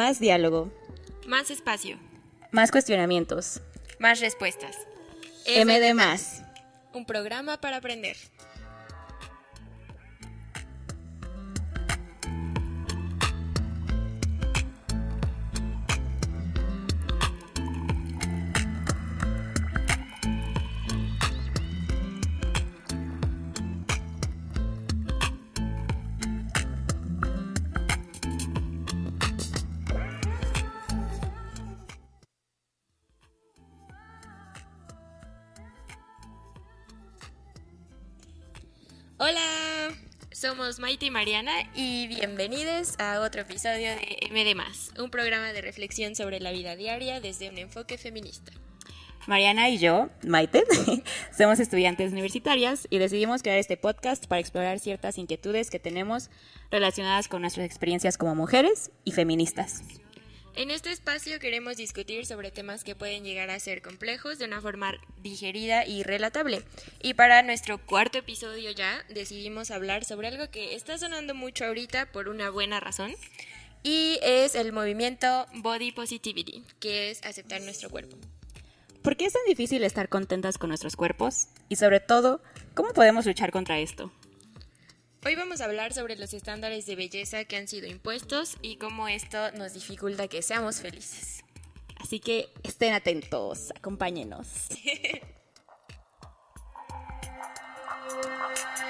Más diálogo. Más espacio. Más cuestionamientos. Más respuestas. M de más. Un programa para aprender. Maite y Mariana y bienvenidos a otro episodio de MD un programa de reflexión sobre la vida diaria desde un enfoque feminista. Mariana y yo, Maite, somos estudiantes universitarias y decidimos crear este podcast para explorar ciertas inquietudes que tenemos relacionadas con nuestras experiencias como mujeres y feministas. En este espacio queremos discutir sobre temas que pueden llegar a ser complejos de una forma digerida y relatable. Y para nuestro cuarto episodio ya decidimos hablar sobre algo que está sonando mucho ahorita por una buena razón. Y es el movimiento Body Positivity, que es aceptar nuestro cuerpo. ¿Por qué es tan difícil estar contentas con nuestros cuerpos? Y sobre todo, ¿cómo podemos luchar contra esto? Hoy vamos a hablar sobre los estándares de belleza que han sido impuestos y cómo esto nos dificulta que seamos felices. Así que estén atentos, acompáñenos.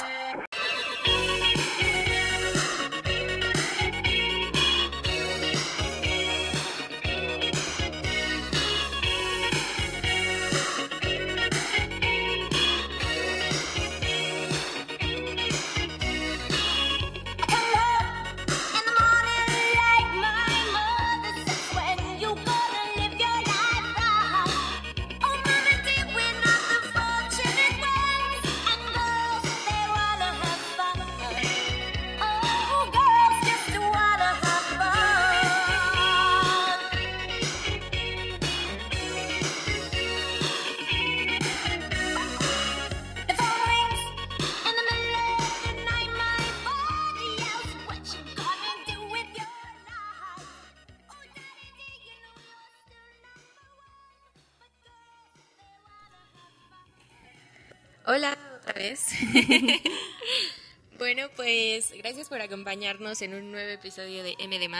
bueno, pues gracias por acompañarnos en un nuevo episodio de MD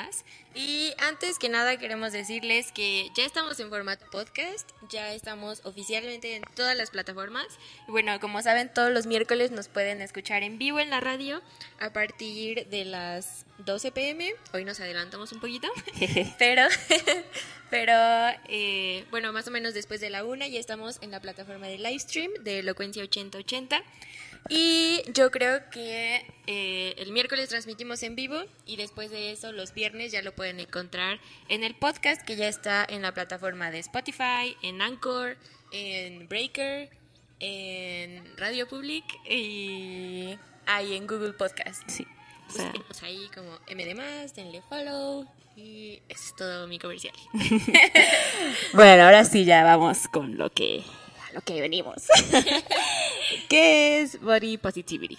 Y antes que nada queremos decirles que ya estamos en formato podcast, ya estamos oficialmente en todas las plataformas. Y bueno, como saben, todos los miércoles nos pueden escuchar en vivo en la radio a partir de las 12 pm. Hoy nos adelantamos un poquito, pero pero eh, bueno, más o menos después de la una ya estamos en la plataforma de livestream de Elocuencia 8080. Y yo creo que eh, el miércoles transmitimos en vivo y después de eso los viernes ya lo pueden encontrar en el podcast que ya está en la plataforma de Spotify, en Anchor, en Breaker, en Radio Public y ahí en Google Podcast. Sí. O ahí como MD, denle follow, y eso es todo mi comercial. bueno, ahora sí ya vamos con lo que, a lo que venimos. ¿Qué es Body Positivity?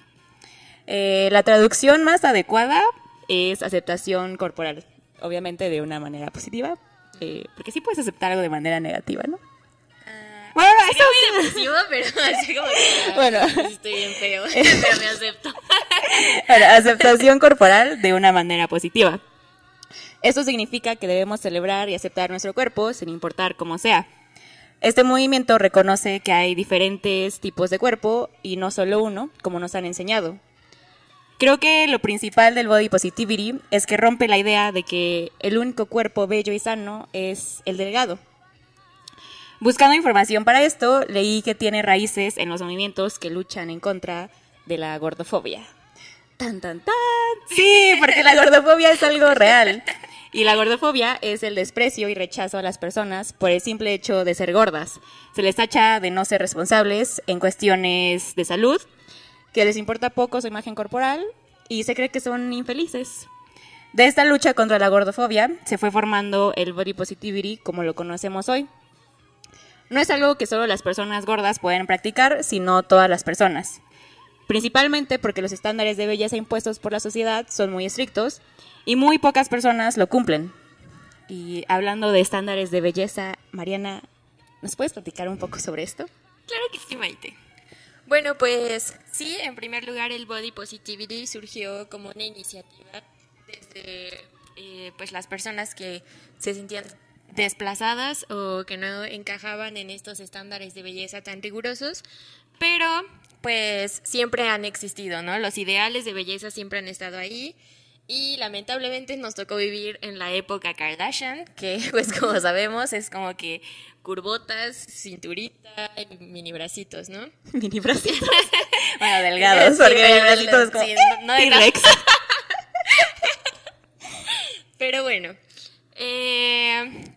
Eh, la traducción más adecuada es aceptación corporal, obviamente de una manera positiva, eh, porque sí puedes aceptar algo de manera negativa, ¿no? Ah, bueno, eso es muy depresivo, pero así como que, bueno, estoy bien feo, pero me acepto. bueno, aceptación corporal de una manera positiva. Esto significa que debemos celebrar y aceptar nuestro cuerpo sin importar cómo sea. Este movimiento reconoce que hay diferentes tipos de cuerpo y no solo uno, como nos han enseñado. Creo que lo principal del body positivity es que rompe la idea de que el único cuerpo bello y sano es el delgado. Buscando información para esto, leí que tiene raíces en los movimientos que luchan en contra de la gordofobia. Tan, tan, tan. Sí, porque la gordofobia es algo real. Y la gordofobia es el desprecio y rechazo a las personas por el simple hecho de ser gordas. Se les tacha de no ser responsables en cuestiones de salud, que les importa poco su imagen corporal y se cree que son infelices. De esta lucha contra la gordofobia se fue formando el body positivity como lo conocemos hoy. No es algo que solo las personas gordas pueden practicar, sino todas las personas. Principalmente porque los estándares de belleza impuestos por la sociedad son muy estrictos y muy pocas personas lo cumplen. Y hablando de estándares de belleza, Mariana, ¿nos puedes platicar un poco sobre esto? Claro que sí, Maite. Bueno, pues sí, en primer lugar el Body Positivity surgió como una iniciativa desde eh, pues las personas que se sentían desplazadas o que no encajaban en estos estándares de belleza tan rigurosos, pero pues siempre han existido, ¿no? Los ideales de belleza siempre han estado ahí y lamentablemente nos tocó vivir en la época Kardashian, que pues como sabemos es como que curvotas, cinturita y mini bracitos, ¿no? Mini bracitos. bueno, delgados, porque mini bracitos como sí, no, no Pero bueno, eh,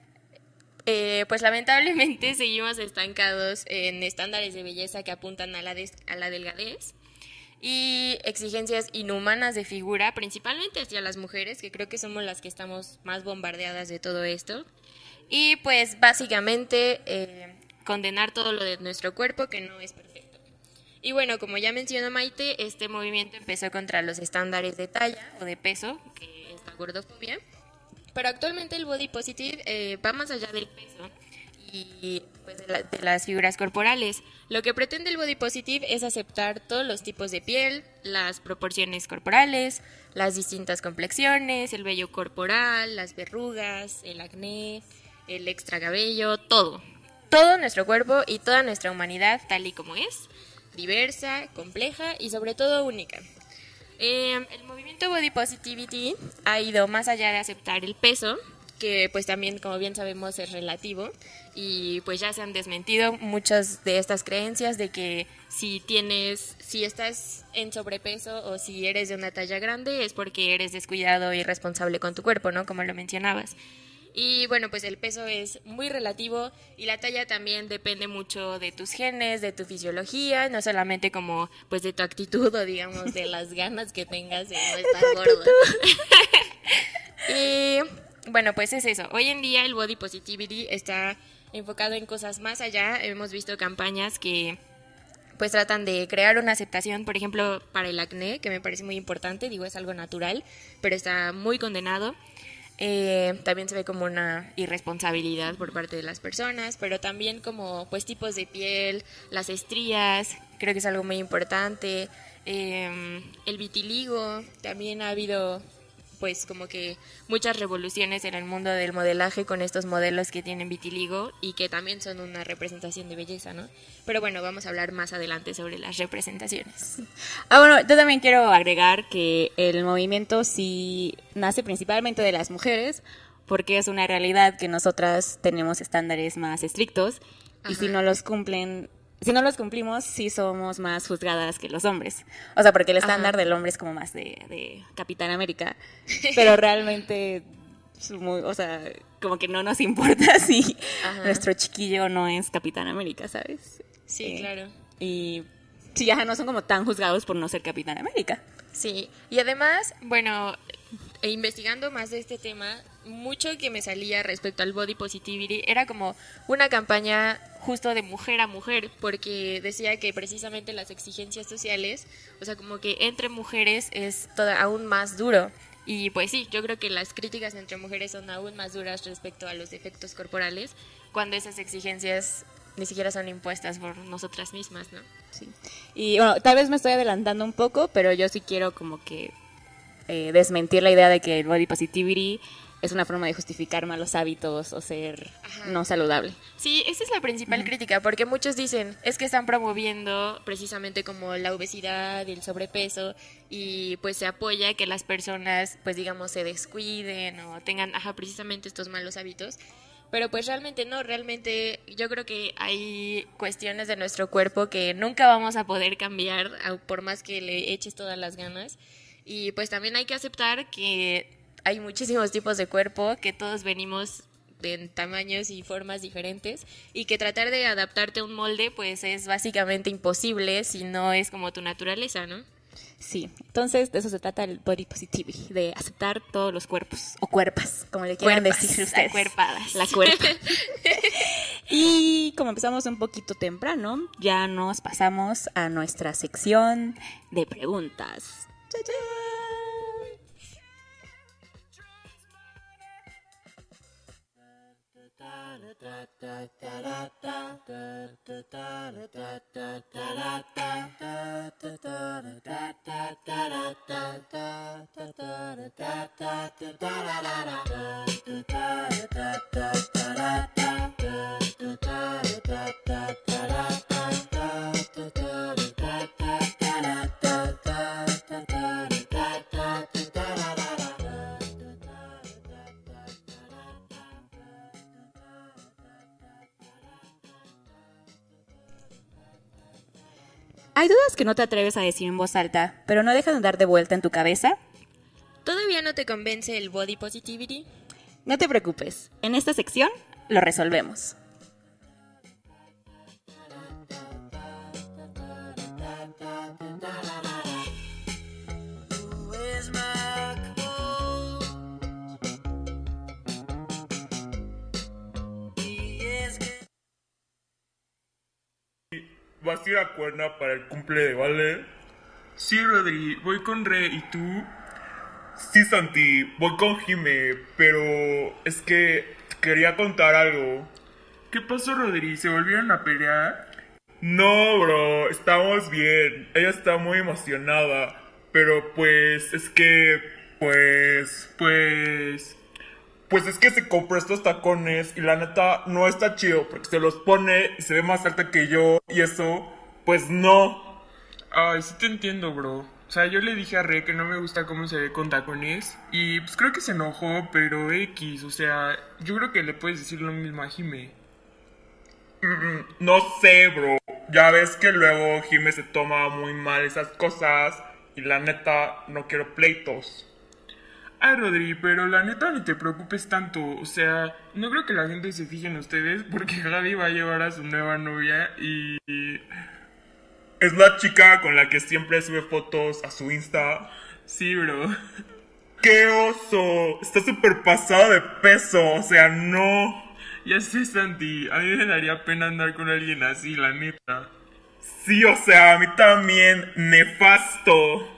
eh, pues lamentablemente seguimos estancados en estándares de belleza que apuntan a la, a la delgadez y exigencias inhumanas de figura, principalmente hacia las mujeres, que creo que somos las que estamos más bombardeadas de todo esto. Y pues básicamente eh, condenar todo lo de nuestro cuerpo que no es perfecto. Y bueno, como ya mencionó Maite, este movimiento empezó contra los estándares de talla o de peso, que es la gordofobia. Pero actualmente el body positive eh, va más allá del peso y pues, de, las figuras corporales. Lo que pretende el body positive es aceptar todos los tipos de piel, las proporciones corporales, las distintas complexiones, el vello corporal, las verrugas, el acné, el extra cabello, todo. Todo nuestro cuerpo y toda nuestra humanidad tal y como es, diversa, compleja y sobre todo única. Em, el movimiento Body Positivity ha ido más allá de aceptar el peso, que pues también como bien sabemos es relativo y pues ya se han desmentido muchas de estas creencias de que si tienes si estás en sobrepeso o si eres de una talla grande es porque eres descuidado y responsable con tu cuerpo, ¿no? Como lo mencionabas. Y bueno, pues el peso es muy relativo y la talla también depende mucho de tus genes, de tu fisiología, no solamente como pues de tu actitud o digamos de las ganas que tengas de no estar gordo. y bueno, pues es eso. Hoy en día el body positivity está enfocado en cosas más allá. Hemos visto campañas que pues tratan de crear una aceptación, por ejemplo, para el acné, que me parece muy importante, digo, es algo natural, pero está muy condenado. Eh, también se ve como una irresponsabilidad por parte de las personas, pero también como pues tipos de piel, las estrías, creo que es algo muy importante. Eh, el vitiligo, también ha habido pues como que muchas revoluciones en el mundo del modelaje con estos modelos que tienen vitiligo y que también son una representación de belleza, ¿no? Pero bueno, vamos a hablar más adelante sobre las representaciones. Ah, bueno, yo también quiero agregar que el movimiento sí nace principalmente de las mujeres porque es una realidad que nosotras tenemos estándares más estrictos y si no los cumplen si no los cumplimos, sí somos más juzgadas que los hombres. O sea, porque el estándar del hombre es como más de, Capitán América. Pero realmente, o sea, como que no nos importa si nuestro chiquillo no es Capitán América, ¿sabes? Sí, eh, claro. Y sí, ya no son como tan juzgados por no ser Capitán América. Sí, y además, bueno, e investigando más de este tema, mucho que me salía respecto al body positivity era como una campaña justo de mujer a mujer, porque decía que precisamente las exigencias sociales, o sea, como que entre mujeres es toda, aún más duro. Y pues sí, yo creo que las críticas entre mujeres son aún más duras respecto a los defectos corporales, cuando esas exigencias ni siquiera son impuestas por nosotras mismas, ¿no? Sí. Y bueno, tal vez me estoy adelantando un poco, pero yo sí quiero como que eh, desmentir la idea de que el body positivity es una forma de justificar malos hábitos o ser no saludable. Sí, esa es la principal crítica, porque muchos dicen, es que están promoviendo precisamente como la obesidad y el sobrepeso y pues se apoya que las personas pues digamos se descuiden o tengan ajá, precisamente estos malos hábitos. Pero pues realmente no, realmente yo creo que hay cuestiones de nuestro cuerpo que nunca vamos a poder cambiar por más que le eches todas las ganas. Y pues también hay que aceptar que hay muchísimos tipos de cuerpo, que todos venimos de tamaños y formas diferentes y que tratar de adaptarte a un molde pues es básicamente imposible si no es como tu naturaleza, ¿no? Sí, entonces de eso se trata el body positivity, de aceptar todos los cuerpos o cuerpas, como le quieran decir ustedes. Cuerpadas. La cuerpa. y como empezamos un poquito temprano, ya nos pasamos a nuestra sección de preguntas. da da da da ¿Hay dudas que no te atreves a decir en voz alta, pero no dejan de dar de vuelta en tu cabeza? ¿Todavía no te convence el body positivity? No te preocupes, en esta sección lo resolvemos. ¿Vas a ir a Cuerna para el cumple de Vale? Sí, Rodri, voy con Re, ¿y tú? Sí, Santi, voy con Jime, pero es que quería contar algo. ¿Qué pasó, Rodri? ¿Se volvieron a pelear? No, bro, estamos bien. Ella está muy emocionada, pero pues es que, pues, pues... Pues es que se compró estos tacones y la neta no está chido porque se los pone y se ve más alta que yo y eso, pues no. Ay, sí te entiendo, bro. O sea, yo le dije a Re que no me gusta cómo se ve con tacones y pues creo que se enojó, pero X, o sea, yo creo que le puedes decir lo mismo a Jime. Mm, No sé, bro. Ya ves que luego Jime se toma muy mal esas cosas y la neta no quiero pleitos. Ay, Rodri, pero la neta ni te preocupes tanto. O sea, no creo que la gente se fije en ustedes porque Javi va a llevar a su nueva novia y... Es la chica con la que siempre sube fotos a su Insta. Sí, bro. ¡Qué oso! Está súper pasado de peso, o sea, no. Ya sé, Santi, a mí me daría pena andar con alguien así, la neta. Sí, o sea, a mí también, nefasto.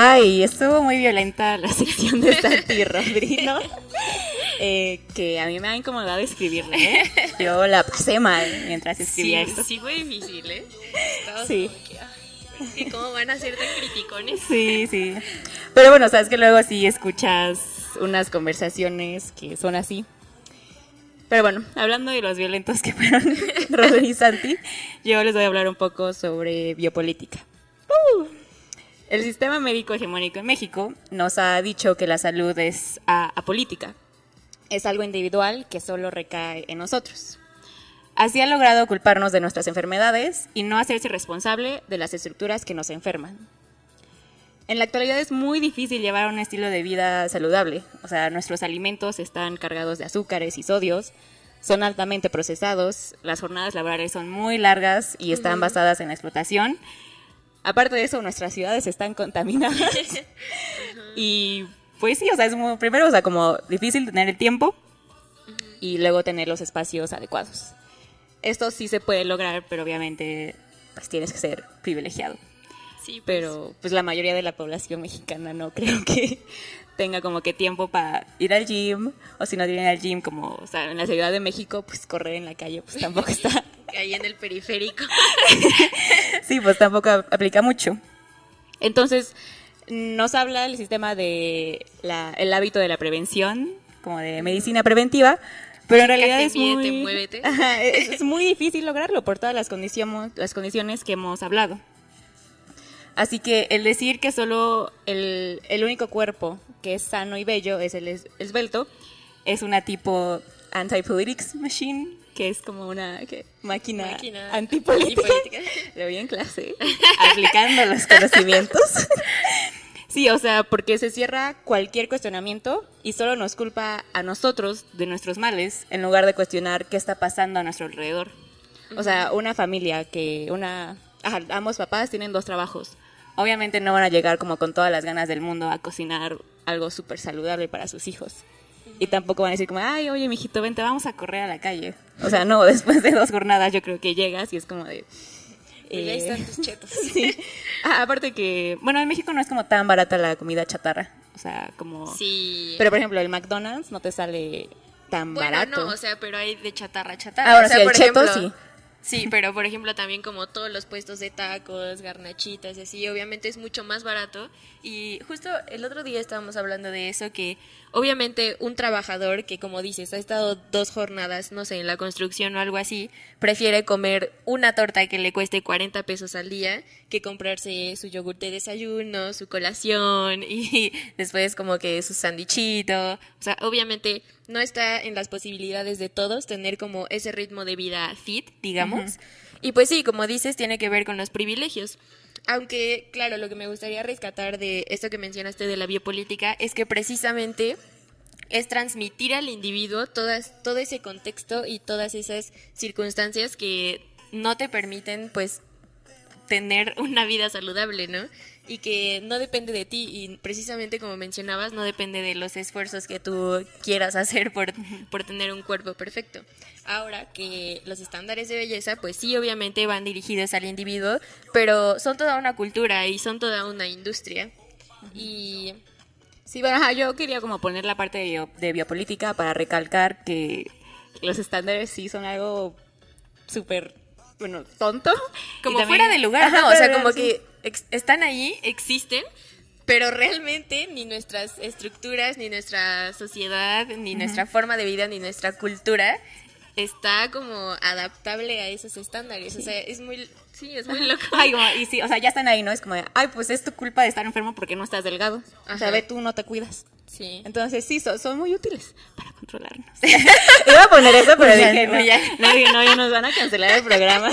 Ay, estuvo muy violenta la sección de Santi Rodri, ¿no? Eh, que a mí me ha incomodado escribirla, ¿eh? Yo la pasé mal mientras escribía sí, esto. sí fue difícil, ¿eh? Estaba Sí. que ¿Cómo van a ser tan criticones? Sí, sí. Pero bueno, sabes que luego sí escuchas unas conversaciones que son así. Pero bueno, hablando de los violentos que fueron Rodri y Santi, yo les voy a hablar un poco sobre biopolítica. ¡Uh! El sistema médico hegemónico en México nos ha dicho que la salud es a- apolítica. Es algo individual que solo recae en nosotros. Así ha logrado culparnos de nuestras enfermedades y no hacerse responsable de las estructuras que nos enferman. En la actualidad es muy difícil llevar un estilo de vida saludable. O sea, nuestros alimentos están cargados de azúcares y sodios, son altamente procesados, las jornadas laborales son muy largas y están basadas en la explotación. Aparte de eso, nuestras ciudades están contaminadas. y pues sí, o sea, es muy, primero, o sea, como difícil tener el tiempo y luego tener los espacios adecuados. Esto sí se puede lograr, pero obviamente pues tienes que ser privilegiado Sí, pues, pero pues la mayoría de la población mexicana no creo que tenga como que tiempo para ir al gym o si no tienen al gym como o sea en la ciudad de México pues correr en la calle pues tampoco está ahí en el periférico. Sí, pues tampoco ap- aplica mucho. Entonces, nos habla el sistema de la- el hábito de la prevención, como de medicina preventiva, pero en realidad es muy, es muy difícil lograrlo por todas las condiciones, las condiciones que hemos hablado. Así que el decir que solo el, el único cuerpo que es sano y bello es el es- esbelto es una tipo anti-politics machine, que es como una ¿qué? máquina, Máquina antipolítica. Lo vi en clase, aplicando los conocimientos. Sí, o sea, porque se cierra cualquier cuestionamiento y solo nos culpa a nosotros de nuestros males en lugar de cuestionar qué está pasando a nuestro alrededor. O sea, una familia que una ajá, ambos papás tienen dos trabajos. Obviamente no van a llegar como con todas las ganas del mundo a cocinar algo súper saludable para sus hijos. Y tampoco van a decir como, ay, oye, mijito, vente, vamos a correr a la calle. O sea, no, después de dos jornadas yo creo que llegas y es como de... Y ahí eh, están tus chetos. Sí. Ah, aparte que, bueno, en México no es como tan barata la comida chatarra. O sea, como... Sí. Pero, por ejemplo, el McDonald's no te sale tan bueno, barato. no, o sea, pero hay de chatarra a chatarra. Ahora o sea, sí, el por cheto ejemplo, sí. Sí, pero por ejemplo también como todos los puestos de tacos, garnachitas y así, obviamente es mucho más barato. Y justo el otro día estábamos hablando de eso, que obviamente un trabajador que como dices ha estado dos jornadas, no sé, en la construcción o algo así, prefiere comer una torta que le cueste 40 pesos al día que comprarse su yogur de desayuno, su colación y después como que su sandichito. O sea, obviamente no está en las posibilidades de todos tener como ese ritmo de vida fit, digamos. Y pues sí, como dices, tiene que ver con los privilegios. Aunque, claro, lo que me gustaría rescatar de esto que mencionaste de la biopolítica es que precisamente es transmitir al individuo todas, todo ese contexto y todas esas circunstancias que no te permiten, pues, tener una vida saludable, ¿no? Y que no depende de ti y precisamente como mencionabas, no depende de los esfuerzos que tú quieras hacer por, por tener un cuerpo perfecto. Ahora que los estándares de belleza, pues sí, obviamente van dirigidos al individuo, pero son toda una cultura y son toda una industria. Y Sí, bueno, ajá, yo quería como poner la parte de, bio- de biopolítica para recalcar que los estándares sí son algo súper, bueno, tonto. Como también- fuera de lugar, Ajá, ¿no? O sea, como sí. que están ahí, existen, pero realmente ni nuestras estructuras, ni nuestra sociedad, ni nuestra forma de vida, ni nuestra cultura está como adaptable a esos estándares. O sea, es muy, sí, es muy loco. Ay, como- y sí, o sea, ya están ahí, ¿no? Es como, de, ay, pues es tu culpa de estar enfermo porque no estás delgado. O sea, Ajá. ve tú, no te cuidas. Sí. Entonces, sí, son, son muy útiles para controlarnos. Iba a poner eso, pero dije, no, ya. no, ya nos van a cancelar el programa.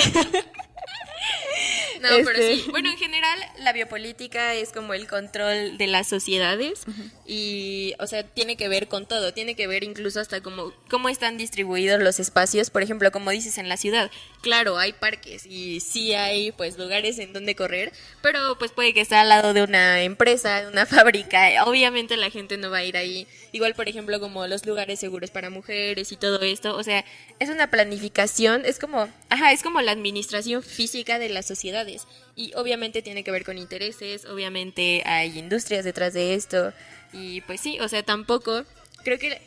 No, pero Este- sí. Bueno, en general, la biopolítica es como el control de las sociedades y, o sea, tiene que ver con todo. Tiene que ver incluso hasta como cómo están distribuidos los espacios. Por ejemplo, como dices en la ciudad. Claro, hay parques y sí hay, pues, lugares en donde correr, pero pues puede que esté al lado de una empresa, de una fábrica. Obviamente la gente no va a ir ahí. Igual, por ejemplo, como los lugares seguros para mujeres y todo esto. O sea, es una planificación, es como, ajá, es como la administración física de las sociedades. Y obviamente tiene que ver con intereses, obviamente hay industrias detrás de esto. Y pues sí, o sea, tampoco, creo que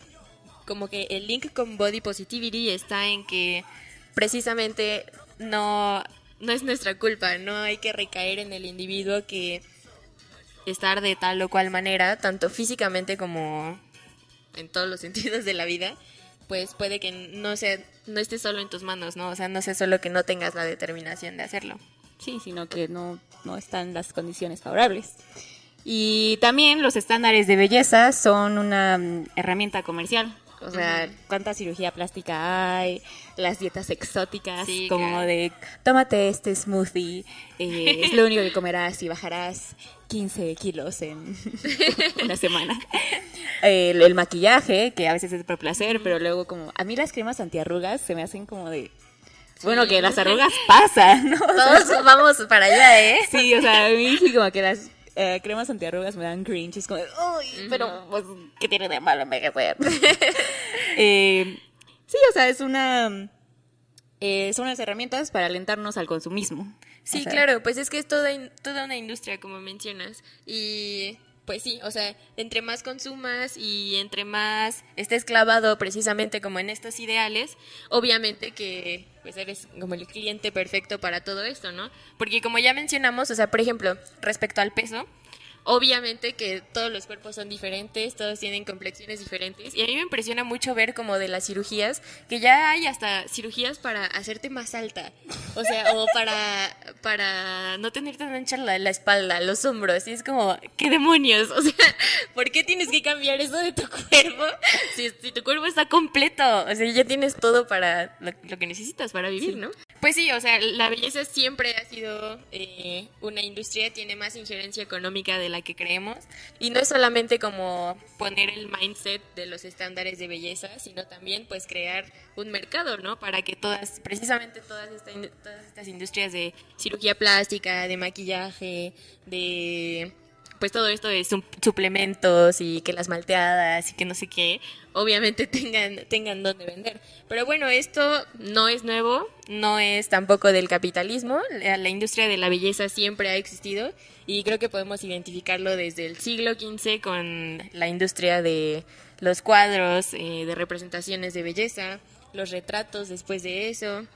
como que el link con body positivity está en que precisamente no, no es nuestra culpa, no hay que recaer en el individuo que estar de tal o cual manera, tanto físicamente como en todos los sentidos de la vida, pues puede que no sea, no esté solo en tus manos, ¿no? O sea, no sea solo que no tengas la determinación de hacerlo. Sí, sino que no, no están las condiciones favorables. Y también los estándares de belleza son una mm, herramienta comercial. O sea, cuánta cirugía plástica hay, las dietas exóticas, Sí, como claro. de tómate este smoothie, eh, es lo único que comerás y bajarás 15 kilos en una semana. El, el maquillaje, que a veces es por placer, pero luego como, a mí las cremas antiarrugas se me hacen como de, bueno, que las arrugas pasan, ¿no? O sea, Todos vamos para allá, ¿eh? Sí, o sea, a mí sí como que las eh, cremas antiarrugas me dan cringe. Es como, uy, pero pues, ¿qué tiene de malo envejecer? eh, sí, o sea, es una... eh, son unas herramientas para alentarnos al consumismo. Sí, O sea, claro, pues es que es toda, toda una industria, como mencionas. Y pues sí, o sea, entre más consumas y entre más estés clavado precisamente como en estos ideales, obviamente que pues eres como el cliente perfecto para todo esto, ¿no? Porque como ya mencionamos, o sea, por ejemplo, respecto al peso, Obviamente que todos los cuerpos son diferentes, todos tienen complexiones diferentes. Y a mí me impresiona mucho ver como de las cirugías que ya hay hasta cirugías para hacerte más alta, o sea, o para para no tener tan ancha la, la espalda, los hombros. Y es como qué demonios, o sea, ¿por qué tienes que cambiar eso de tu cuerpo si, si tu cuerpo está completo? O sea, ya tienes todo para lo, lo que necesitas para vivir, ¿no? Pues sí, o sea, la belleza siempre ha sido eh, una industria, tiene más injerencia económica de la que creemos. Y no es solamente como poner el mindset de los estándares de belleza, sino también pues crear un mercado, ¿no? Para que todas, precisamente todas, esta todas estas industrias de cirugía plástica, de maquillaje, de pues todo esto de sup- suplementos y que las malteadas y que no sé qué, obviamente tengan, tengan donde vender. Pero bueno, esto no es nuevo, no es tampoco del capitalismo, la, la industria de la belleza siempre ha existido y creo que podemos identificarlo desde el siglo XV con la industria de los cuadros, eh, de representaciones de belleza, los retratos después de eso,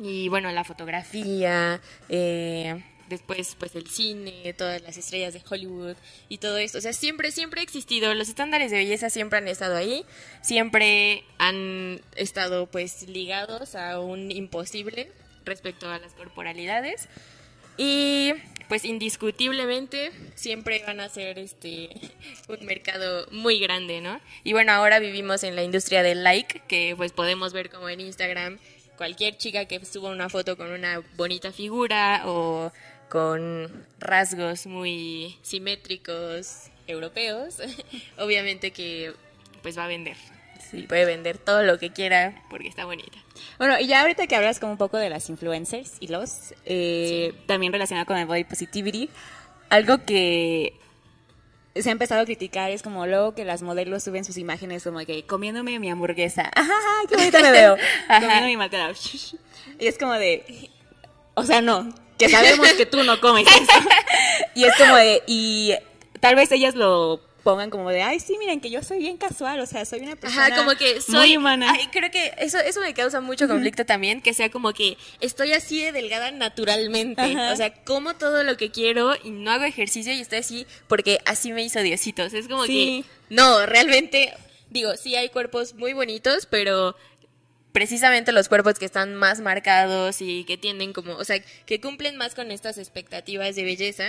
y bueno, la fotografía, eh, después pues el cine, todas las estrellas de Hollywood y todo esto. O sea, siempre, siempre ha existido. Los estándares de belleza siempre han estado ahí, siempre han estado pues ligados a un imposible respecto a las corporalidades. Y pues indiscutiblemente siempre van a ser este un mercado muy grande, ¿no? Y bueno, ahora vivimos en la industria del like, que pues podemos ver como en Instagram cualquier chica que suba una foto con una bonita figura o con rasgos muy simétricos europeos, obviamente que pues va a vender. Sí, puede vender todo lo que quiera porque está bonita. Bueno, y ya ahorita que hablas como un poco de las influencers y los, eh, también relacionado con el body positivity, algo que se ha empezado a criticar es como luego que las modelos suben sus imágenes como que comiéndome mi hamburguesa, ajá, qué bonita me veo, comiendo mi y es como de, o sea, no, que sabemos que tú no comes eso, y es como de, y tal vez ellas lo pongan como de, ay, sí, miren que yo soy bien casual, o sea, soy una persona Ajá, como que soy muy humana. Ay, creo que eso eso me causa mucho conflicto también, que sea como que estoy así de delgada naturalmente, Ajá. o sea, como todo lo que quiero y no hago ejercicio y estoy así porque así me hizo Diositos. Es como Sí. que no, realmente digo, sí hay cuerpos muy bonitos, pero precisamente los cuerpos que están más marcados y que tienen como, o sea, que cumplen más con estas expectativas de belleza,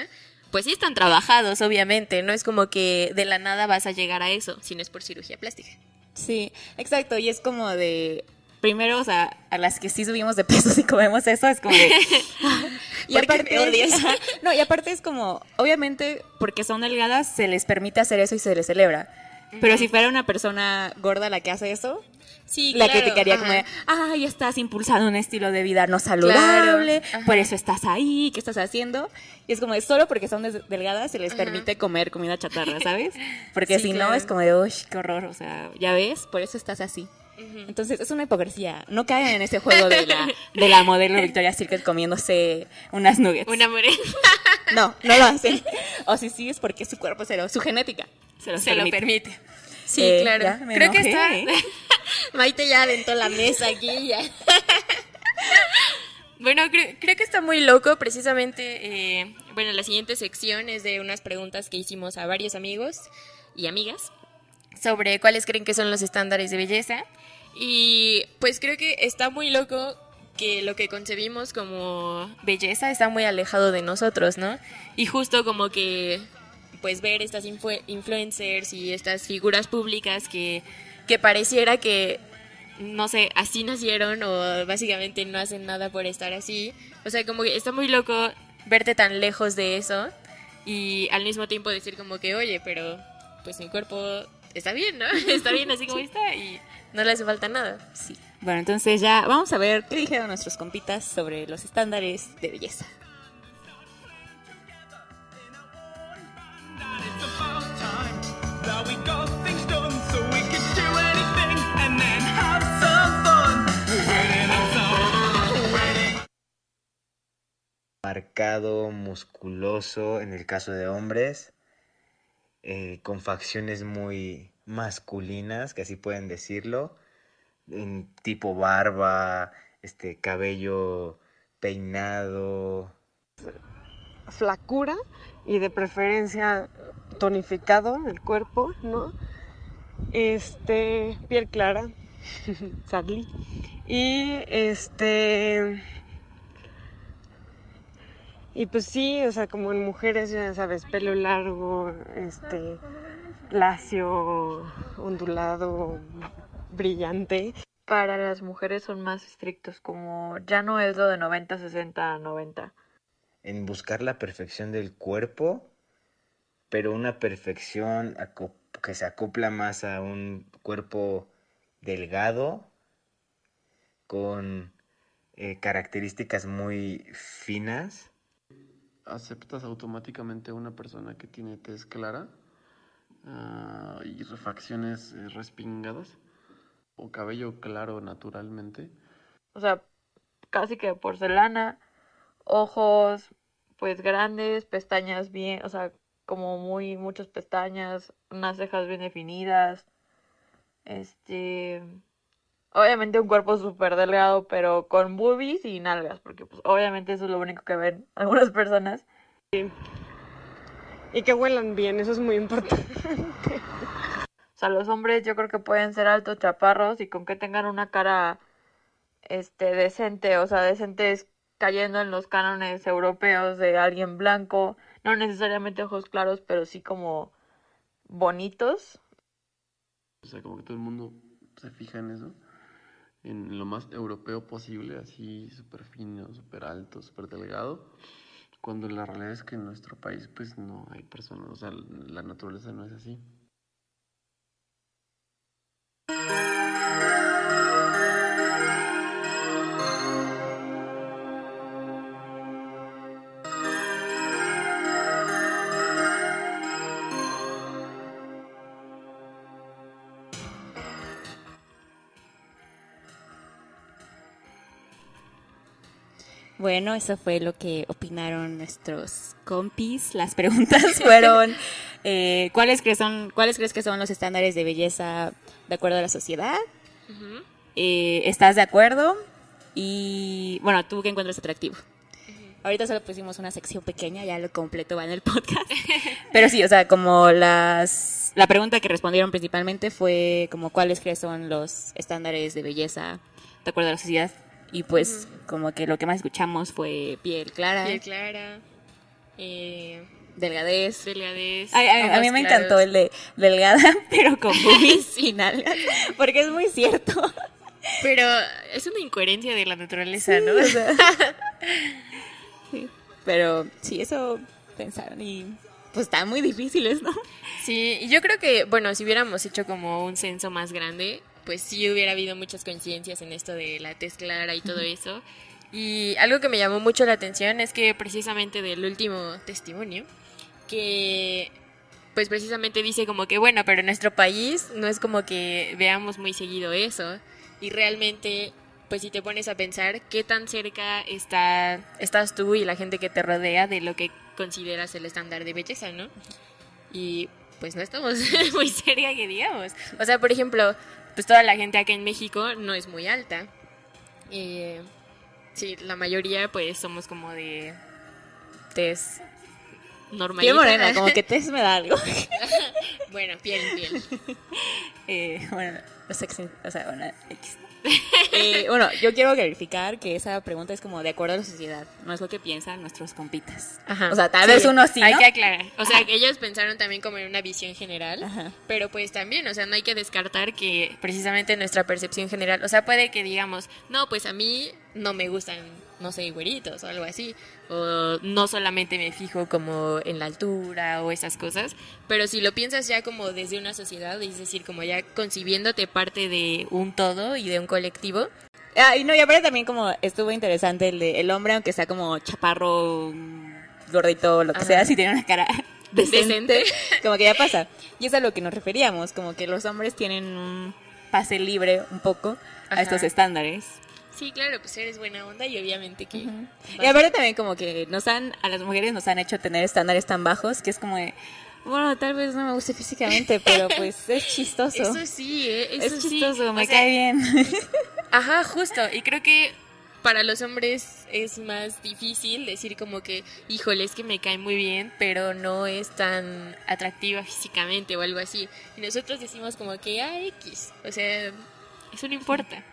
pues sí están trabajados, obviamente, no es como que de la nada vas a llegar a eso, si no es por cirugía plástica. Sí, exacto. Y es como de. Primero, o sea, a las que sí subimos de peso y comemos eso, es como de. y. Ajá. no, y aparte es como, obviamente, porque son delgadas, se les permite hacer eso y se les celebra. Pero si fuera una persona gorda la que hace eso, Sí, la claro, criticaría ajá. como de, ay, estás impulsando un estilo de vida no saludable, Claro, ajá. por eso estás ahí, ¿qué estás haciendo? Y es como de, solo porque son delgadas se les permite comer comida chatarra, ¿sabes? Porque Sí, si no claro. es como de, uy, qué horror, o sea, ya ves, por eso estás así. Entonces es una hipocresía. No caen en ese juego de la, de la modelo Victoria's Secret comiéndose unas nuggets. Una morena No, no lo hacen. O si sí es porque su cuerpo se lo, su genética se lo se lo permite. permite. Sí, Eh, claro. Creo que enojé, está. Maite ya aventó la mesa aquí ya. Bueno, creo, creo que está muy loco. Precisamente, eh, bueno, la siguiente sección es de unas preguntas que hicimos a varios amigos y amigas sobre cuáles creen que son los estándares de belleza. Y pues creo que está muy loco que lo que concebimos como belleza está muy alejado de nosotros, ¿no? Y justo como que pues ver estas influ- influencers y estas figuras públicas que, que pareciera que no sé, así nacieron o básicamente no hacen nada por estar así. O sea, como que está muy loco verte tan lejos de eso y al mismo tiempo decir como que, oye, pero pues mi cuerpo está bien, ¿no? Está bien así como está y no le hace falta nada. Sí. Bueno, entonces ya vamos a ver qué dijeron nuestros compitas sobre los estándares de belleza. Marcado, musculoso en el caso de hombres eh, con facciones muy masculinas, que así pueden decirlo, en tipo barba, este cabello peinado, flacura y de preferencia tonificado el cuerpo, ¿no? Este, piel clara, sadly. Y este y pues sí, o sea, como en mujeres, ya sabes, pelo largo, este lacio, ondulado, brillante. Para las mujeres son más estrictos, como ya no es lo de 90, 60, 90. en buscar la perfección del cuerpo, pero una perfección que se acopla más a un cuerpo delgado, con eh, características muy finas. Aceptas automáticamente a una persona que tiene tez clara ah, y refacciones eh, respingadas o cabello claro naturalmente. O sea, casi que porcelana, ojos pues grandes, pestañas bien, o sea, como muy muchas pestañas, unas cejas bien definidas. Este, obviamente un cuerpo súper delgado, pero con boobies y nalgas, porque pues obviamente eso es lo único que ven algunas personas. Y que huelan bien, eso es muy importante. O sea, los hombres yo creo que pueden ser altos chaparros y con que tengan una cara este decente, o sea, decentes cayendo en los cánones europeos de alguien blanco, no necesariamente ojos claros, pero sí como bonitos. O sea, como que todo el mundo se fija en eso, en lo más europeo posible, así súper fino, súper alto, súper delgado, cuando la realidad es que en nuestro país pues no hay personas, o sea, la naturaleza no es así. Bueno, eso fue lo que opinaron nuestros compis. Las preguntas fueron, eh, ¿cuáles, crees son, ¿cuáles crees que son los estándares de belleza de acuerdo a la sociedad? Eh, ¿Estás de acuerdo? Y bueno, ¿tú qué encuentras atractivo? Ahorita solo pusimos una sección pequeña, ya lo completo va en el podcast. Pero sí, o sea, como las... La pregunta que respondieron principalmente fue como cuáles crees son los estándares de belleza de acuerdo a la sociedad. Y pues como que lo que más escuchamos fue piel clara, Piel clara, eh, delgadez. delgadez. Ay, a, ojos mí me claros. encantó el de delgada, pero con boobies nalgas, porque es muy cierto. Pero es una incoherencia de la naturaleza, ¿no? o sea. Sí, pero sí, eso pensaron y pues están muy difíciles, ¿no? Sí, y yo creo que, bueno, si hubiéramos hecho como un censo más grande, pues sí hubiera habido muchas coincidencias en esto de la tez clara y todo eso. Y algo que me llamó mucho la atención es que precisamente del último testimonio, que pues precisamente dice como que, bueno, pero en nuestro país no es como que veamos muy seguido eso. Y realmente, pues si te pones a pensar, ¿qué tan cerca está, estás tú y la gente que te rodea de lo que consideras el estándar de belleza, ¿no? Y pues no estamos muy cerca que digamos. O sea, por ejemplo, pues toda la gente acá en México no es muy alta. Y sí, la mayoría pues somos como de tez normal. Piel morena, como que tez me da algo. bueno, piel, piel. Eh, bueno, los ex- o sea, bueno, X. Eh, bueno, yo quiero clarificar que esa pregunta es como de acuerdo a la sociedad, no es lo que piensan nuestros compitas. Ajá. O sea, tal Sí, vez uno sí, Hay que aclarar. O sea, que ellos pensaron también como en una visión general, Ajá. pero pues también, o sea, no hay que descartar que precisamente nuestra percepción general, o sea, puede que digamos, no, pues a mí no me gustan, no sé, güeritos o algo así, o no solamente me fijo como en la altura o esas cosas, pero si lo piensas ya como desde una sociedad, es decir, como ya concibiéndote parte de un todo y de un colectivo, Ah, y no, y aparte también como estuvo interesante el de el hombre, aunque sea como chaparro, gordito, lo que Ajá. sea, si tiene una cara decente, Decente. como que ya pasa. Y es a lo que nos referíamos, como que los hombres tienen un pase libre un poco a Ajá. estos estándares. Sí, claro, pues eres buena onda y obviamente que... Y aparte también como que nos han, a las mujeres nos han hecho tener estándares tan bajos que es como de, Bueno, tal vez no me guste físicamente, pero pues es chistoso. Eso sí, ¿eh? Eso es sí. chistoso, O me sea, cae bien. Ajá, justo. Y creo que para los hombres es más difícil decir como que, híjole, es que me cae muy bien, pero no es tan atractiva físicamente o algo así. Y nosotros decimos como que, ah, X. O sea, eso no importa.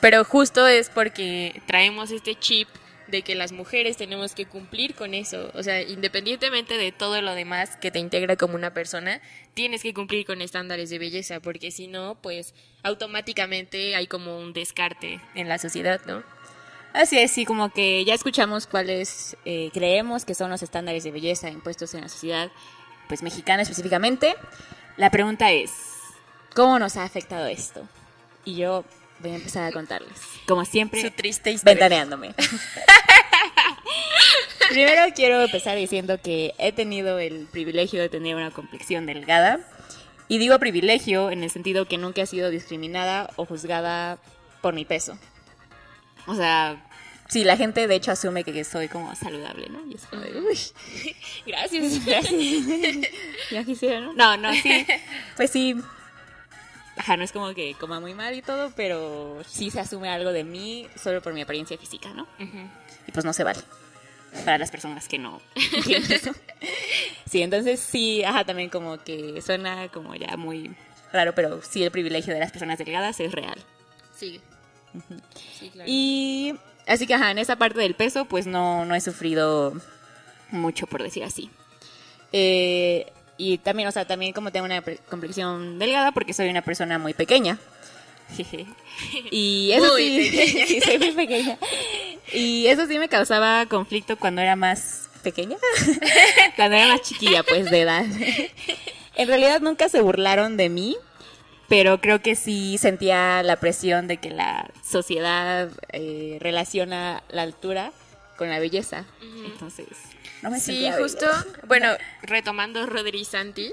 Pero justo es porque traemos este chip de que las mujeres tenemos que cumplir con eso. O sea, independientemente de todo lo demás que te integra como una persona, tienes que cumplir con estándares de belleza, porque si no, pues automáticamente hay como un descarte en la sociedad, ¿no? Así es, sí, como que ya escuchamos cuáles eh, creemos que son los estándares de belleza impuestos en la sociedad, pues mexicana específicamente. La pregunta es, ¿cómo nos ha afectado esto? Y yo voy a empezar a contarles, como siempre, Su triste historia. ventaneándome. Primero quiero empezar diciendo que he tenido el privilegio de tener una complexión delgada. Y digo privilegio en el sentido que nunca he sido discriminada o juzgada por mi peso. O sea, sí, la gente de hecho asume que soy como saludable, ¿no? Y es como de, uy, Gracias. gracias. ya quisiera, ¿no? No, no, sí. Pues sí. Ajá, no es como que coma muy mal y todo, pero sí se asume algo de mí solo por mi apariencia física, ¿no? Y pues no se vale. Para las personas que no entienden eso. Sí, entonces sí, ajá, también como que suena como ya muy raro, pero sí el privilegio de las personas delgadas es real. Sigue. Sí, claro. Y así que, ajá, en esa parte del peso, pues no, no he sufrido mucho, por decir así. Eh, y también, o sea, también como tengo una complexión delgada porque soy una persona muy pequeña. Y eso Muy sí, sí, soy muy pequeña. Y eso sí me causaba conflicto cuando era más pequeña, cuando era más chiquilla, pues, de edad. en realidad nunca se burlaron de mí, pero creo que sí sentía la presión de que la sociedad eh, relaciona la altura con la belleza. Entonces, no me Sí, justo, bueno, retomando Rodri Santi,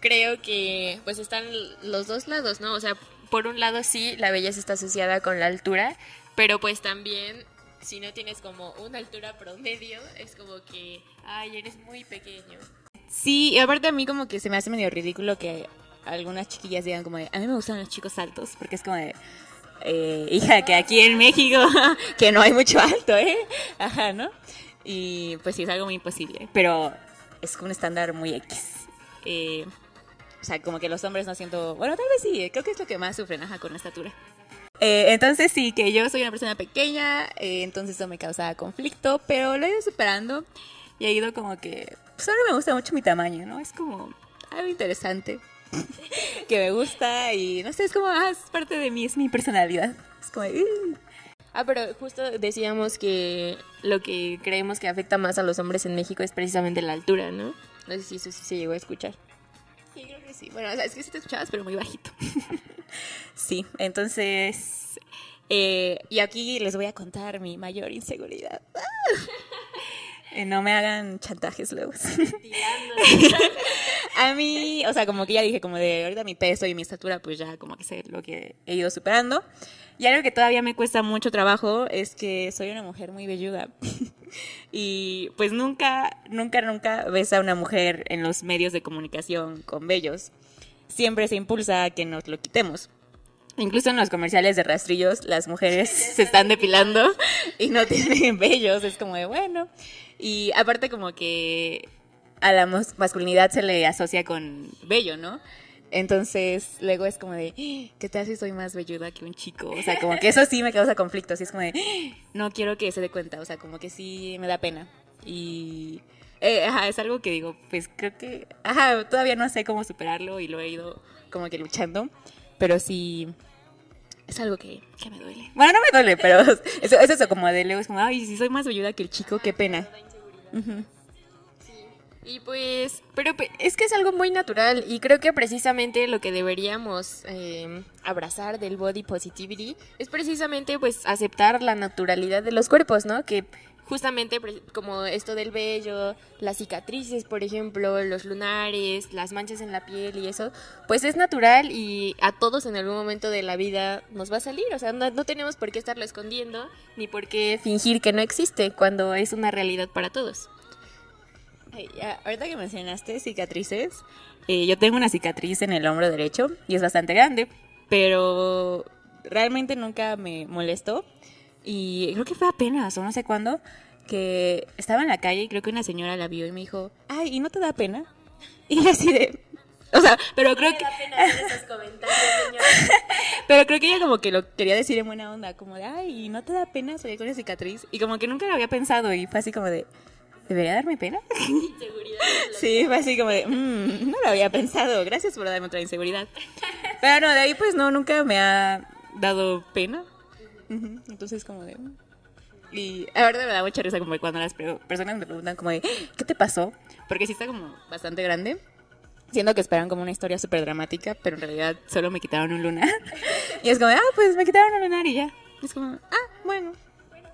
creo que pues están los dos lados, ¿no? O sea, por un lado sí, la belleza está asociada con la altura, pero pues también si no tienes como una altura promedio, es como que, ay, eres muy pequeño. Sí, y aparte a mí como que se me hace medio ridículo que algunas chiquillas digan como de, a mí me gustan los chicos altos, porque es como de, eh, hija, que aquí en México, que no hay mucho alto, ¿eh? Ajá, ¿no? Y pues sí, es algo muy imposible, pero es un estándar muy X. Eh, o sea, como que los hombres no siento, bueno, tal vez sí, creo que es lo que más sufren, ajá, con la estatura. Eh, entonces sí, que yo soy una persona pequeña, eh, entonces eso me causaba conflicto, pero lo he ido superando y he ido como que, pues ahora me gusta mucho mi tamaño, ¿no? Es como algo interesante que me gusta y no sé, es como, ah, es parte de mí, es mi personalidad. Es como, "Uh". Ah, pero justo decíamos que lo que creemos que afecta más a los hombres en México es precisamente la altura, ¿no? No sé si eso sí se llegó a escuchar. Sí, creo que sí. Bueno, o sea, es que sí te escuchabas, pero muy bajito. sí, entonces. eh, y aquí les voy a contar mi mayor inseguridad. Eh, no me hagan chantajes luego. a mí, o sea, como que ya dije, como de ahorita mi peso y mi estatura, pues ya como que sé lo que he ido superando. Y algo que todavía me cuesta mucho trabajo es que soy una mujer muy velluda. y pues nunca, nunca, nunca ves a una mujer en los medios de comunicación con vellos. Siempre se impulsa a que nos lo quitemos. Incluso en los comerciales de rastrillos, las mujeres se están depilando y no tienen vellos. Es como de, bueno. Y aparte como que a la masculinidad se le asocia con vello, ¿no? Entonces, luego es como de, "Ah, ¿qué tal si soy más velluda que un chico? O sea, como que eso sí me causa conflicto. Así es como de, "Ah, no quiero que se dé cuenta. O sea, como que sí me da pena. Y eh, ajá, es algo que digo, pues creo que, ajá, todavía no sé cómo superarlo y lo he ido como que luchando. Pero sí, es algo que, que me duele. Bueno, no me duele, pero es, es eso como de luego es como, ay, si soy más velluda que el chico, qué pena. Y pues, pero pe- es que es algo muy natural y creo que precisamente lo que deberíamos eh, abrazar del body positivity es precisamente pues aceptar la naturalidad de los cuerpos, ¿no? Que justamente pre- como esto del vello, las cicatrices, por ejemplo, los lunares, las manchas en la piel y eso, pues es natural y a todos en algún momento de la vida nos va a salir, o sea, no, no tenemos por qué estarlo escondiendo ni por qué fingir que no existe cuando es una realidad para todos. Ya, ahorita que mencionaste cicatrices, eh, yo tengo una cicatriz en el hombro derecho y es bastante grande, pero realmente nunca me molestó. Y creo que fue apenas, o no sé cuándo, que estaba en la calle y creo que una señora la vio y me dijo, ay, ¿y no te da pena? Y yo así de... O sea, pero creo que... Pero creo que ella como que lo quería decir en buena onda, como de, ay, ¿y no te da pena salir con una cicatriz? Y como que nunca lo había pensado y fue así como de, ¿debería darme pena? Sí, fue así como de, "Mm, no lo había pensado, gracias por darme otra inseguridad. Pero no, de ahí pues no, nunca me ha dado pena. Entonces como de... Y ahora me da mucha risa como cuando las personas me preguntan como de, ¿qué te pasó? Porque sí está como bastante grande. Siendo que esperan como una historia súper dramática, pero en realidad solo me quitaron un lunar. Y es como, ah, pues me quitaron un lunar y ya. Es como, ah, bueno,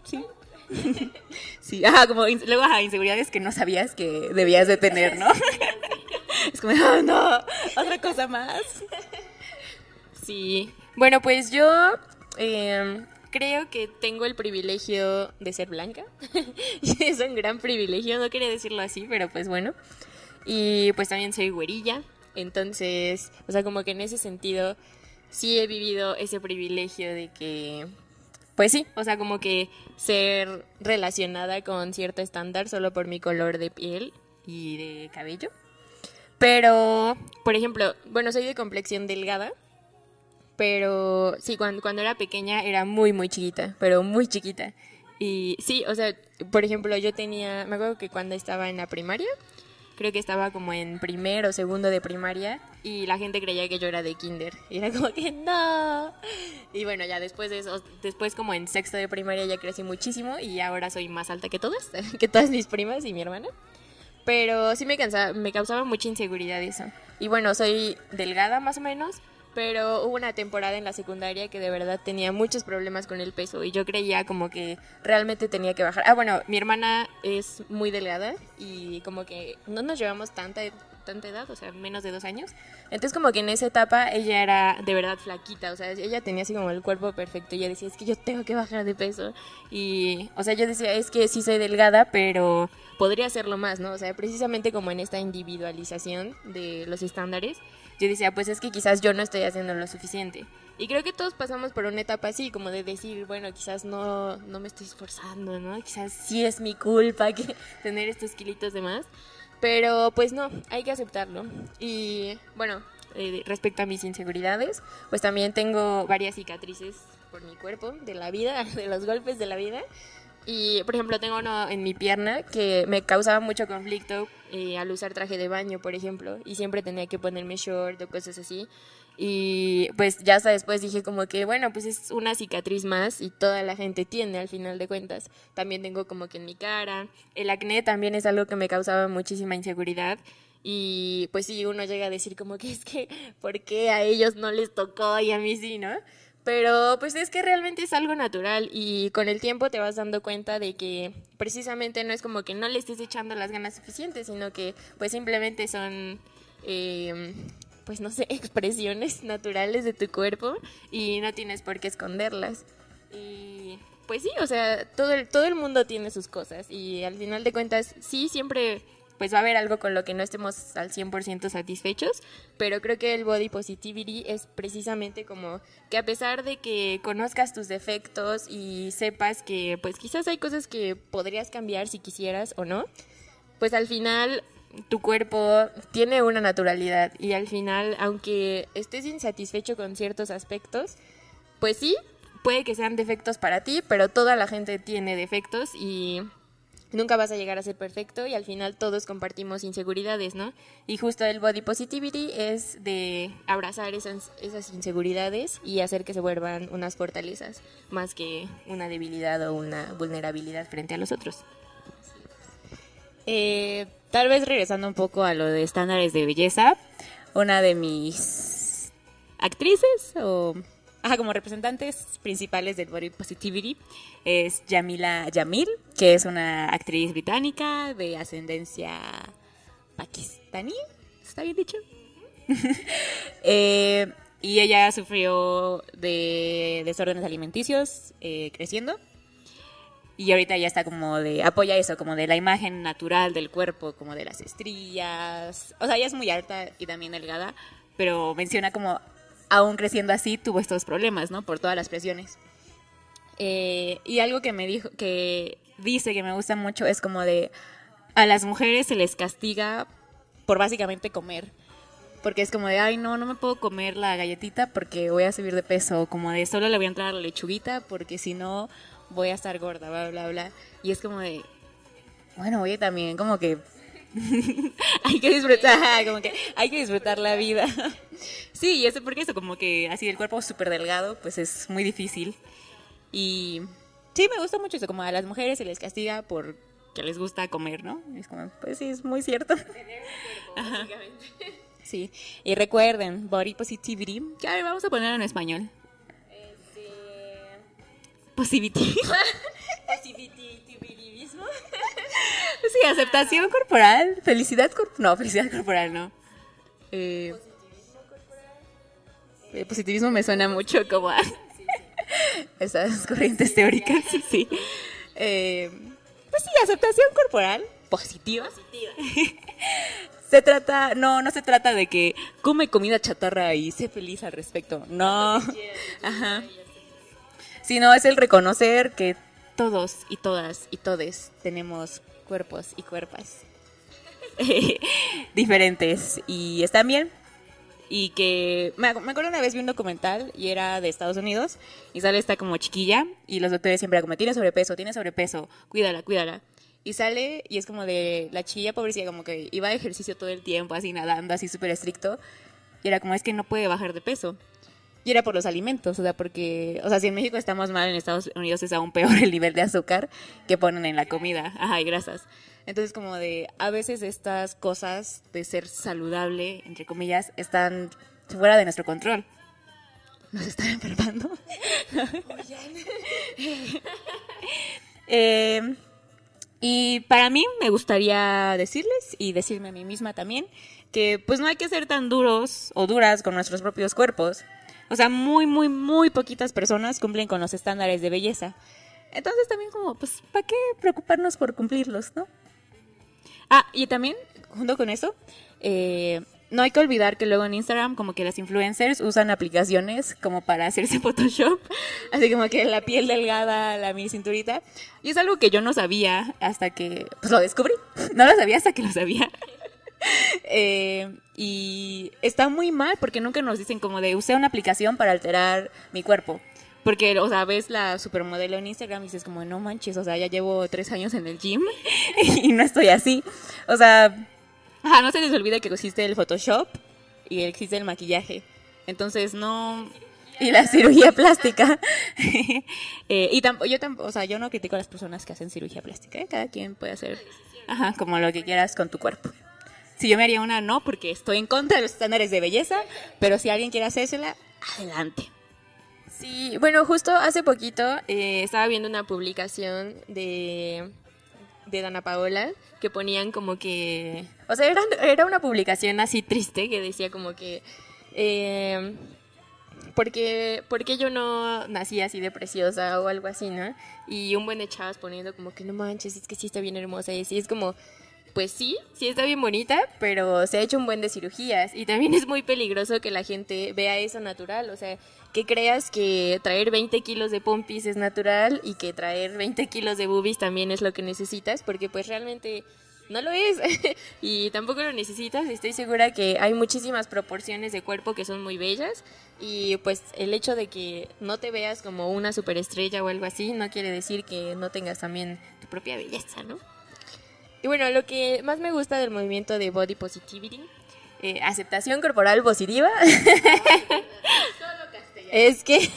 sí. Sí, ajá, como luego ajá, inseguridades que no sabías que debías de tener, ¿no? Es como, oh, no, otra cosa más. Sí. Bueno, pues yo eh, creo que tengo el privilegio de ser blanca. Es un gran privilegio, no quería decirlo así, pero pues bueno. Y pues también soy güerilla. Entonces, o sea, como que en ese sentido sí he vivido ese privilegio de que, pues sí, o sea, como que ser relacionada con cierto estándar solo por mi color de piel y de cabello. Pero, por ejemplo, bueno, soy de complexión delgada. Pero sí, cuando, cuando era pequeña era muy, muy chiquita, pero muy chiquita. Y sí, o sea, por ejemplo, yo tenía, me acuerdo que cuando estaba en la primaria, creo que estaba como en primero o segundo de primaria, y la gente creía que yo era de kinder. Y era como que no. Y bueno, ya después de eso, después como en sexto de primaria ya crecí muchísimo y ahora soy más alta que todas, que todas mis primas y mi hermana. Pero sí me cansaba, me causaba mucha inseguridad eso. Y bueno, soy delgada más o menos, pero hubo una temporada en la secundaria que de verdad tenía muchos problemas con el peso y yo creía como que realmente tenía que bajar. Ah, bueno, mi hermana es muy delgada y como que no nos llevamos tanta tanta edad, o sea, menos de dos años. Entonces como que en esa etapa ella era de verdad flaquita, o sea, ella tenía así como el cuerpo perfecto y ella decía, es que yo tengo que bajar de peso. Y, o sea, yo decía, es que sí soy delgada, pero podría hacerlo más, ¿no? O sea, precisamente como en esta individualización de los estándares, yo decía, pues es que quizás yo no estoy haciendo lo suficiente. Y creo que todos pasamos por una etapa así, como de decir, bueno, quizás no, no me estoy esforzando, ¿no? Quizás sí es mi culpa que tener estos kilitos de más. Pero pues no, hay que aceptarlo. Y bueno, eh, respecto a mis inseguridades, pues también tengo varias cicatrices por mi cuerpo, de la vida, de los golpes de la vida. Y, por ejemplo, tengo uno en mi pierna que me causaba mucho conflicto eh, al usar traje de baño, por ejemplo, y siempre tenía que ponerme short o cosas así. Y pues ya hasta después dije como que, bueno, pues es una cicatriz más y toda la gente tiene al final de cuentas. También tengo como que en mi cara. El acné también es algo que me causaba muchísima inseguridad. Y pues sí, uno llega a decir como que es que, ¿por qué a ellos no les tocó y a mí sí, no? Pero pues es que realmente es algo natural y con el tiempo te vas dando cuenta de que precisamente no es como que no le estés echando las ganas suficientes, sino que pues simplemente son, eh, pues no sé, expresiones naturales de tu cuerpo y no tienes por qué esconderlas. Y pues sí, o sea, todo el, todo el mundo tiene sus cosas y al final de cuentas sí, siempre pues va a haber algo con lo que no estemos al 100% satisfechos, pero creo que el body positivity es precisamente como que a pesar de que conozcas tus defectos y sepas que pues quizás hay cosas que podrías cambiar si quisieras o no, pues al final tu cuerpo tiene una naturalidad y al final aunque estés insatisfecho con ciertos aspectos, pues sí, puede que sean defectos para ti, pero toda la gente tiene defectos y nunca vas a llegar a ser perfecto y al final todos compartimos inseguridades, ¿no? Y justo el body positivity es de abrazar esas, inseguridades y hacer que se vuelvan unas fortalezas más que una debilidad o una vulnerabilidad frente a los otros. Eh, tal vez regresando un poco a lo de estándares de belleza, una de mis actrices o ajá, como representantes principales del body positivity es Yamila Yamil, que es una actriz británica de ascendencia pakistaní, ¿está bien dicho? Eh, y ella sufrió de desórdenes alimenticios eh, creciendo. Y ahorita ya está como de, apoya eso, como de la imagen natural del cuerpo, como de las estrías. O sea, ella es muy alta y también delgada, pero menciona como, aún creciendo así, tuvo estos problemas, ¿no? Por todas las presiones. Eh, y algo que me dijo, que dice que me gusta mucho es como de, a las mujeres se les castiga por básicamente comer. Porque es como de, ay, no, no me puedo comer la galletita porque voy a subir de peso. O como de, solo le voy a entrar a la lechuguita porque si no voy a estar gorda, bla, bla, bla. Y es como de, bueno, oye, también como que hay que disfrutar, ajá, como que hay que disfrutar la vida. sí, y eso porque eso, como que así el cuerpo súper delgado, pues es muy difícil. Y sí, me gusta mucho eso, como a las mujeres se les castiga por que les gusta comer, ¿no? Es como, pues sí, es muy cierto. Ajá. Sí, y recuerden, body positivity, que a ver, vamos a ponerlo en español. Positivity. Positivismo. Sí, aceptación corporal, felicidad corporal, no, felicidad corporal no. Eh, eh, positivismo me suena mucho como a esas corrientes teóricas, sí. Eh, pues sí, aceptación corporal positiva. Se trata, no, no se trata de que come comida chatarra y sé feliz al respecto. No. Ajá. Sino es el reconocer que todos y todas y todes tenemos cuerpos y cuerpas diferentes y están bien. Y que me, ac- me acuerdo una vez vi un documental y era de Estados Unidos y sale esta como chiquilla y los doctores siempre como, tiene sobrepeso, tiene sobrepeso, cuídala, cuídala. Y sale y es como de la chiquilla pobrecilla, como que iba a ejercicio todo el tiempo, así nadando, así súper estricto. Y era como, es que no puede bajar de peso. Y era por los alimentos, o sea, porque, o sea, si en México estamos mal, en Estados Unidos es aún peor el nivel de azúcar que ponen en la comida, ajá, y grasas. Entonces, como de, a veces estas cosas de ser saludable, entre comillas, están fuera de nuestro control. Nos están enfermando. Eh, y para mí me gustaría decirles y decirme a mí misma también que pues no hay que ser tan duros o duras con nuestros propios cuerpos. O sea, muy, muy, muy poquitas personas cumplen con los estándares de belleza. Entonces también como, pues, ¿para qué preocuparnos por cumplirlos, no? Ah, y también, junto con eso, eh, no hay que olvidar que luego en Instagram como que las influencers usan aplicaciones como para hacerse Photoshop, así como que la piel delgada, la mini cinturita. Y es algo que yo no sabía hasta que pues, lo descubrí. No lo sabía hasta que lo sabía. Eh, y está muy mal porque nunca nos dicen como de usé una aplicación para alterar mi cuerpo. Porque, o sea, ves la supermodelo en Instagram y dices como, no manches, o sea, ya llevo tres años en el gym y no estoy así. O sea, ajá, no se les olvide que existe el Photoshop y existe el maquillaje. Entonces, no... Y la cirugía plástica. Eh, y yo o sea, yo no critico a las personas que hacen cirugía plástica, ¿eh? Cada quien puede hacer, ajá, como lo que quieras con tu cuerpo. Si yo me haría una, no, porque estoy en contra de los estándares de belleza, pero si alguien quiere hacérsela, adelante. Sí, bueno, justo hace poquito eh, estaba viendo una publicación de, de Dana Paola que ponían como que... O sea, era, era una publicación así triste que decía como que... Eh, porque, porque yo no nací así de preciosa o algo así, ¿no? Y un buen de chavas poniendo como que no manches, es que sí está bien hermosa y así es como, pues sí, sí está bien bonita, pero se ha hecho un buen de cirugías y también es muy peligroso que la gente vea eso natural, o sea, que creas que traer 20 kilos de pompis es natural y que traer 20 kilos de boobies también es lo que necesitas, porque pues realmente no lo es y tampoco lo necesitas. Estoy segura que hay muchísimas proporciones de cuerpo que son muy bellas y pues el hecho de que no te veas como una superestrella o algo así no quiere decir que no tengas también tu propia belleza, ¿no? Y bueno, lo que más me gusta del movimiento de body positivity, eh, aceptación corporal positiva, es que,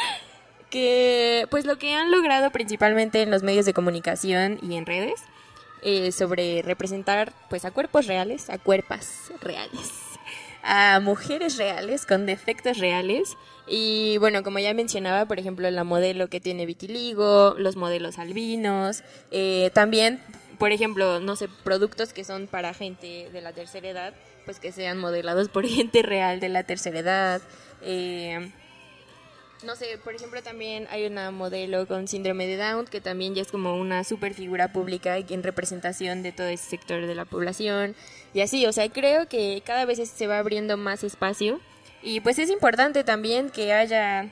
que pues lo que han logrado principalmente en los medios de comunicación y en redes eh, sobre representar pues a cuerpos reales, a cuerpas reales, a mujeres reales con defectos reales. Y bueno, como ya mencionaba, por ejemplo, la modelo que tiene vitiligo, los modelos albinos, eh, también, por ejemplo, no sé, productos que son para gente de la tercera edad, pues que sean modelados por gente real de la tercera edad. eh, no sé, por ejemplo, también hay una modelo con síndrome de Down que también ya es como una super figura pública en representación de todo ese sector de la población. Y así, o sea, creo que cada vez se va abriendo más espacio. Y pues es importante también que haya,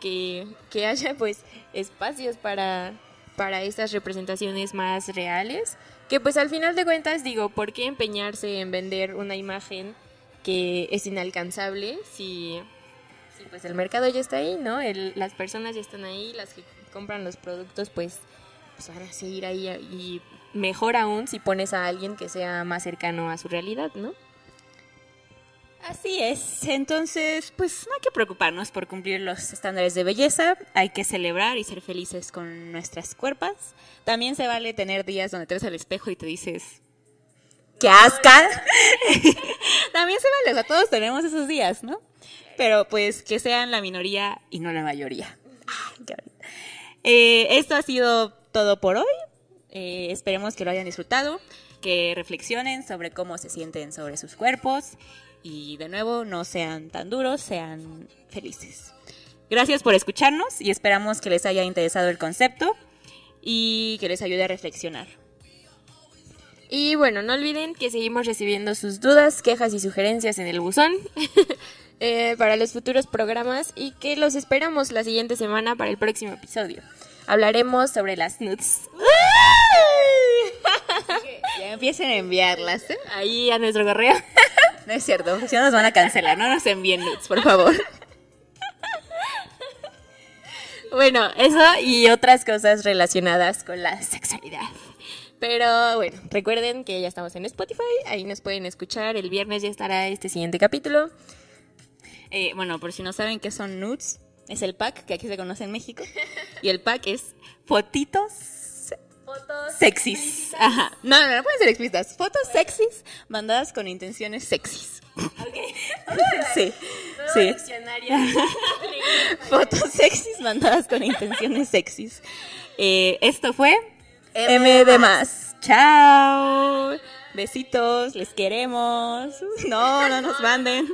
que, que haya pues espacios para, para estas representaciones más reales. Que pues al final de cuentas digo, ¿por qué empeñarse en vender una imagen que es inalcanzable si pues el mercado ya está ahí, ¿no? El- las personas ya están ahí, las que compran los productos, pues, pues van a seguir ahí y mejor aún si pones a alguien que sea más cercano a su realidad, ¿no? Así es. Entonces, pues no hay que preocuparnos por cumplir los estándares de belleza. Hay que celebrar y ser felices con nuestras cuerpos. También se vale tener días donde te ves al espejo y te dices, ¡qué asca! También se vale, o sea, todos tenemos esos días, ¿no? Pero pues que sean la minoría y no la mayoría. Eh, esto ha sido todo por hoy. Eh, esperemos que lo hayan disfrutado, que reflexionen sobre cómo se sienten sobre sus cuerpos y de nuevo no sean tan duros, sean felices. Gracias por escucharnos y esperamos que les haya interesado el concepto y que les ayude a reflexionar. Y bueno, no olviden que seguimos recibiendo sus dudas, quejas y sugerencias en el buzón eh, para los futuros programas y que los esperamos la siguiente semana para el próximo episodio. Hablaremos sobre las nudes. Ya empiecen a enviarlas, ¿eh? Ahí a nuestro correo. No es cierto, si no nos van a cancelar, no nos envíen nudes, por favor. Bueno, eso y otras cosas relacionadas con la sexualidad. Pero bueno, recuerden que ya estamos en Spotify, ahí nos pueden escuchar. El viernes ya estará este siguiente capítulo. Eh, bueno, por si no saben qué son nudes, es el pack que aquí se conoce en México. Y el pack es fotitos Fotos sexys. Ajá. No, no, no pueden ser explícitas. Fotos sexys mandadas con intenciones sexys. Sí, sí. Fotos sexys mandadas con intenciones sexys. Eh, esto fue M de más. Chao. Besitos, les queremos. No, no nos manden.